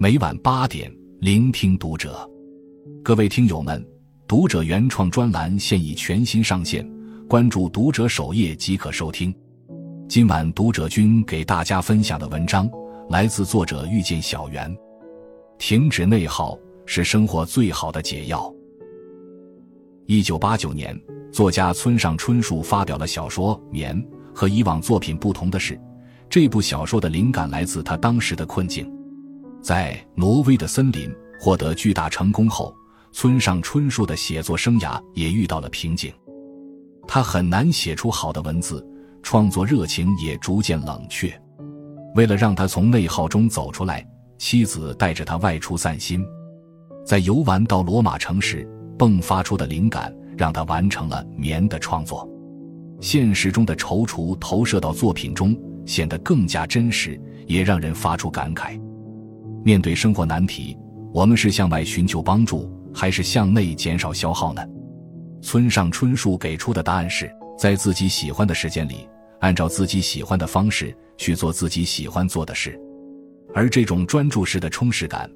每晚八点，聆听读者。各位听友们，读者原创专栏现已全新上线，关注读者首页即可收听。今晚读者君给大家分享的文章来自作者遇见小圆。停止内耗是生活最好的解药。一九八九年，作家村上春树发表了小说《棉》。和以往作品不同的是，这部小说的灵感来自他当时的困境。在挪威的森林获得巨大成功后，村上春树的写作生涯也遇到了瓶颈。他很难写出好的文字，创作热情也逐渐冷却。为了让他从内耗中走出来，妻子带着他外出散心。在游玩到罗马城时，迸发出的灵感让他完成了《棉》的创作。现实中的踌躇投射到作品中，显得更加真实，也让人发出感慨。面对生活难题，我们是向外寻求帮助，还是向内减少消耗呢？村上春树给出的答案是在自己喜欢的时间里，按照自己喜欢的方式去做自己喜欢做的事。而这种专注式的充实感，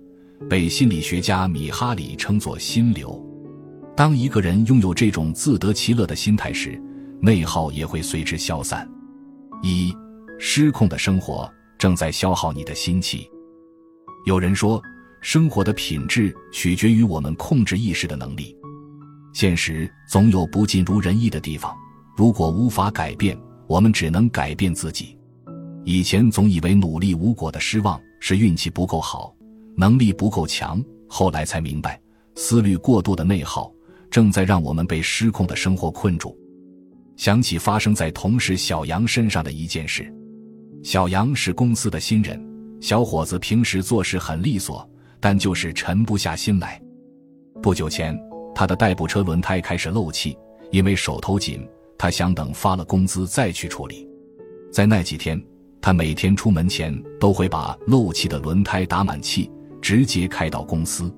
被心理学家米哈里称作“心流”。当一个人拥有这种自得其乐的心态时，内耗也会随之消散。一失控的生活正在消耗你的心气。有人说，生活的品质取决于我们控制意识的能力。现实总有不尽如人意的地方，如果无法改变，我们只能改变自己。以前总以为努力无果的失望是运气不够好，能力不够强，后来才明白，思虑过度的内耗正在让我们被失控的生活困住。想起发生在同事小杨身上的一件事，小杨是公司的新人。小伙子平时做事很利索，但就是沉不下心来。不久前，他的代步车轮胎开始漏气，因为手头紧，他想等发了工资再去处理。在那几天，他每天出门前都会把漏气的轮胎打满气，直接开到公司。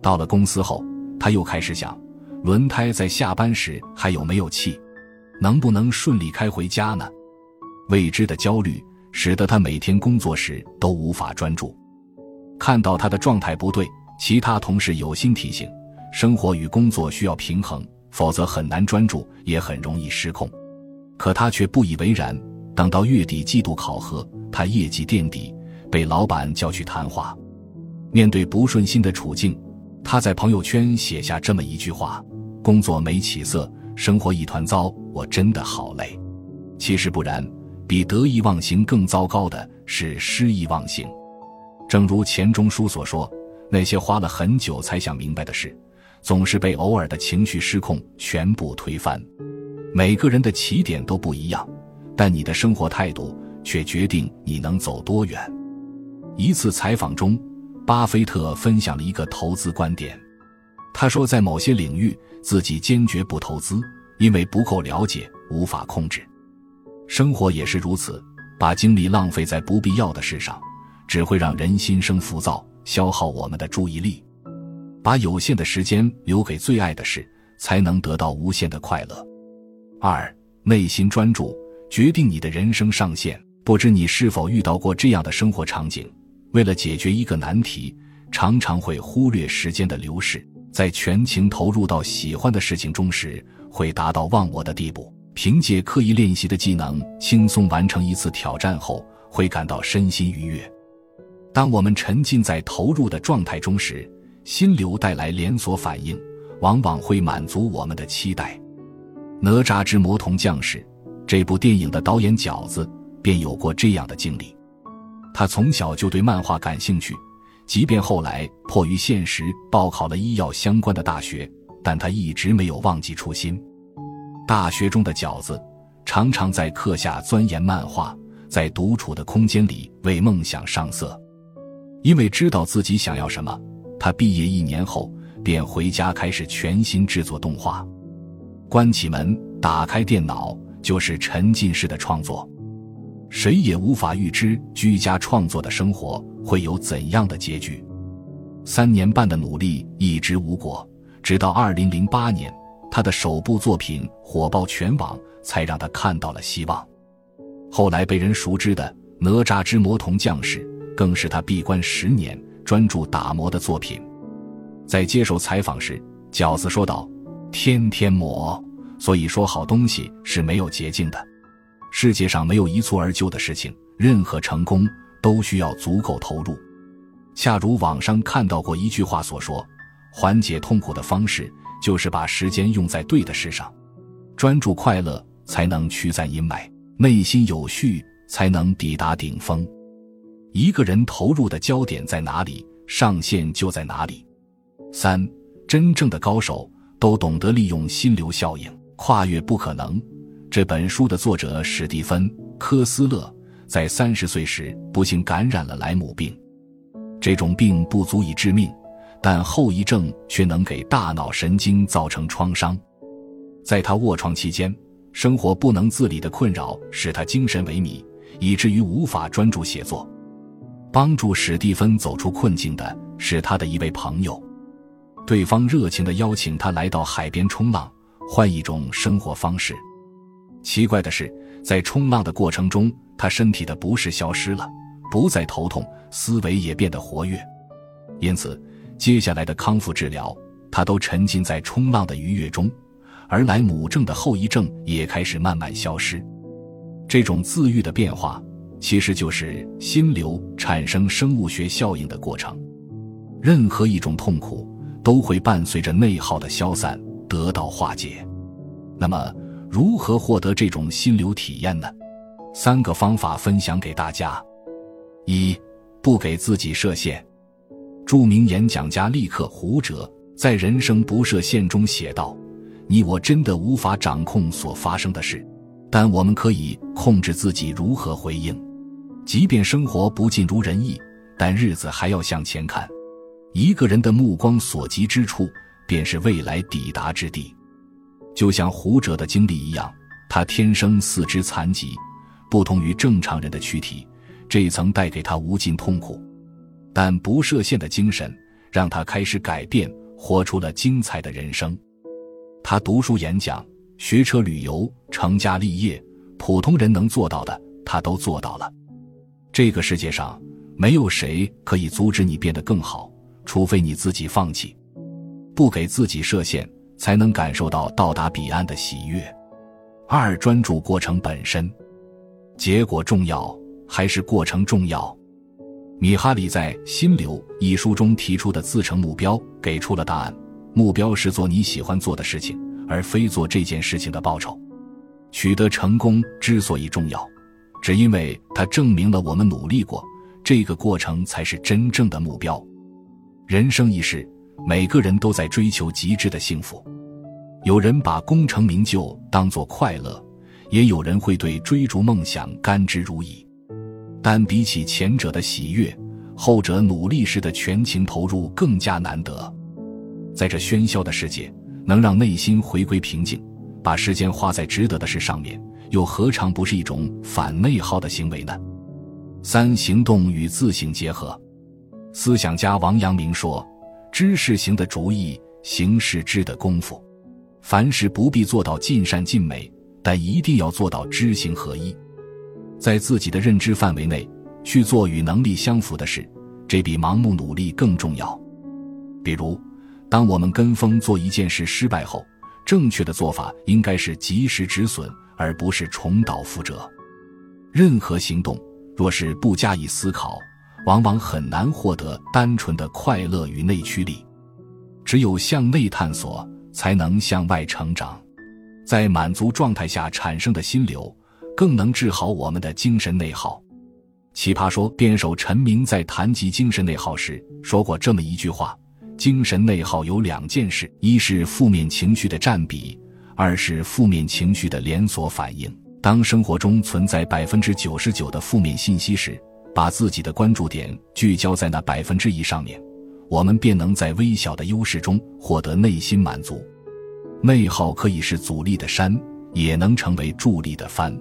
到了公司后，他又开始想，轮胎在下班时还有没有气，能不能顺利开回家呢？未知的焦虑。使得他每天工作时都无法专注。看到他的状态不对，其他同事有心提醒：生活与工作需要平衡，否则很难专注，也很容易失控。可他却不以为然。等到月底季度考核，他业绩垫底，被老板叫去谈话。面对不顺心的处境，他在朋友圈写下这么一句话：“工作没起色，生活一团糟，我真的好累。”其实不然。比得意忘形更糟糕的是失意忘形。正如钱钟书所说：“那些花了很久才想明白的事，总是被偶尔的情绪失控全部推翻。”每个人的起点都不一样，但你的生活态度却决定你能走多远。一次采访中，巴菲特分享了一个投资观点。他说，在某些领域，自己坚决不投资，因为不够了解，无法控制。生活也是如此，把精力浪费在不必要的事上，只会让人心生浮躁，消耗我们的注意力。把有限的时间留给最爱的事，才能得到无限的快乐。二，内心专注决定你的人生上限。不知你是否遇到过这样的生活场景：为了解决一个难题，常常会忽略时间的流逝，在全情投入到喜欢的事情中时，会达到忘我的地步。凭借刻意练习的技能，轻松完成一次挑战后，会感到身心愉悦。当我们沉浸在投入的状态中时，心流带来连锁反应，往往会满足我们的期待。《哪吒之魔童降世》这部电影的导演饺子便有过这样的经历。他从小就对漫画感兴趣，即便后来迫于现实报考了医药相关的大学，但他一直没有忘记初心。大学中的饺子常常在课下钻研漫画，在独处的空间里为梦想上色。因为知道自己想要什么，他毕业一年后便回家开始全心制作动画。关起门，打开电脑，就是沉浸式的创作。谁也无法预知居家创作的生活会有怎样的结局。三年半的努力一直无果，直到二零零八年。他的首部作品火爆全网，才让他看到了希望。后来被人熟知的《哪吒之魔童降世》，更是他闭关十年专注打磨的作品。在接受采访时，饺子说道：“天天磨，所以说好东西是没有捷径的。世界上没有一蹴而就的事情，任何成功都需要足够投入。恰如网上看到过一句话所说：缓解痛苦的方式。”就是把时间用在对的事上，专注快乐，才能驱散阴霾；内心有序，才能抵达顶峰。一个人投入的焦点在哪里，上限就在哪里。三，真正的高手都懂得利用心流效应，跨越不可能。这本书的作者史蒂芬·科斯勒在三十岁时不幸感染了莱姆病，这种病不足以致命。但后遗症却能给大脑神经造成创伤，在他卧床期间，生活不能自理的困扰使他精神萎靡，以至于无法专注写作。帮助史蒂芬走出困境的是他的一位朋友，对方热情地邀请他来到海边冲浪，换一种生活方式。奇怪的是，在冲浪的过程中，他身体的不适消失了，不再头痛，思维也变得活跃，因此。接下来的康复治疗，他都沉浸在冲浪的愉悦中，而莱姆症的后遗症也开始慢慢消失。这种自愈的变化，其实就是心流产生生物学效应的过程。任何一种痛苦，都会伴随着内耗的消散得到化解。那么，如何获得这种心流体验呢？三个方法分享给大家：一，不给自己设限。著名演讲家利克胡哲在《人生不设限》中写道：“你我真的无法掌控所发生的事，但我们可以控制自己如何回应。即便生活不尽如人意，但日子还要向前看。一个人的目光所及之处，便是未来抵达之地。就像胡哲的经历一样，他天生四肢残疾，不同于正常人的躯体，这一层带给他无尽痛苦。”但不设限的精神让他开始改变，活出了精彩的人生。他读书、演讲、学车、旅游、成家立业，普通人能做到的，他都做到了。这个世界上没有谁可以阻止你变得更好，除非你自己放弃。不给自己设限，才能感受到到达彼岸的喜悦。二、专注过程本身，结果重要还是过程重要？米哈里在《心流》一书中提出的自成目标，给出了答案：目标是做你喜欢做的事情，而非做这件事情的报酬。取得成功之所以重要，只因为它证明了我们努力过，这个过程才是真正的目标。人生一世，每个人都在追求极致的幸福。有人把功成名就当作快乐，也有人会对追逐梦想甘之如饴。但比起前者的喜悦，后者努力时的全情投入更加难得。在这喧嚣的世界，能让内心回归平静，把时间花在值得的事上面，又何尝不是一种反内耗的行为呢？三、行动与自省结合。思想家王阳明说：“知是行的主意，行是知的功夫。凡事不必做到尽善尽美，但一定要做到知行合一。”在自己的认知范围内去做与能力相符的事，这比盲目努力更重要。比如，当我们跟风做一件事失败后，正确的做法应该是及时止损，而不是重蹈覆辙。任何行动若是不加以思考，往往很难获得单纯的快乐与内驱力。只有向内探索，才能向外成长。在满足状态下产生的心流。更能治好我们的精神内耗。奇葩说辩手陈明在谈及精神内耗时说过这么一句话：精神内耗有两件事，一是负面情绪的占比，二是负面情绪的连锁反应。当生活中存在百分之九十九的负面信息时，把自己的关注点聚焦在那百分之一上面，我们便能在微小的优势中获得内心满足。内耗可以是阻力的山，也能成为助力的帆。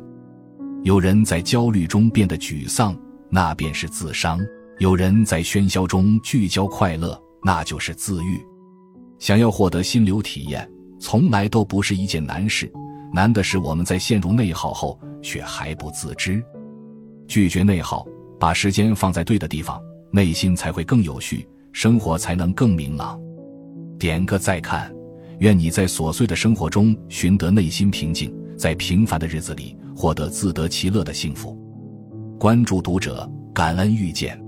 有人在焦虑中变得沮丧，那便是自伤；有人在喧嚣中聚焦快乐，那就是自愈。想要获得心流体验，从来都不是一件难事，难的是我们在陷入内耗后却还不自知。拒绝内耗，把时间放在对的地方，内心才会更有序，生活才能更明朗。点个再看，愿你在琐碎的生活中寻得内心平静，在平凡的日子里获得自得其乐的幸福。关注读者，感恩遇见。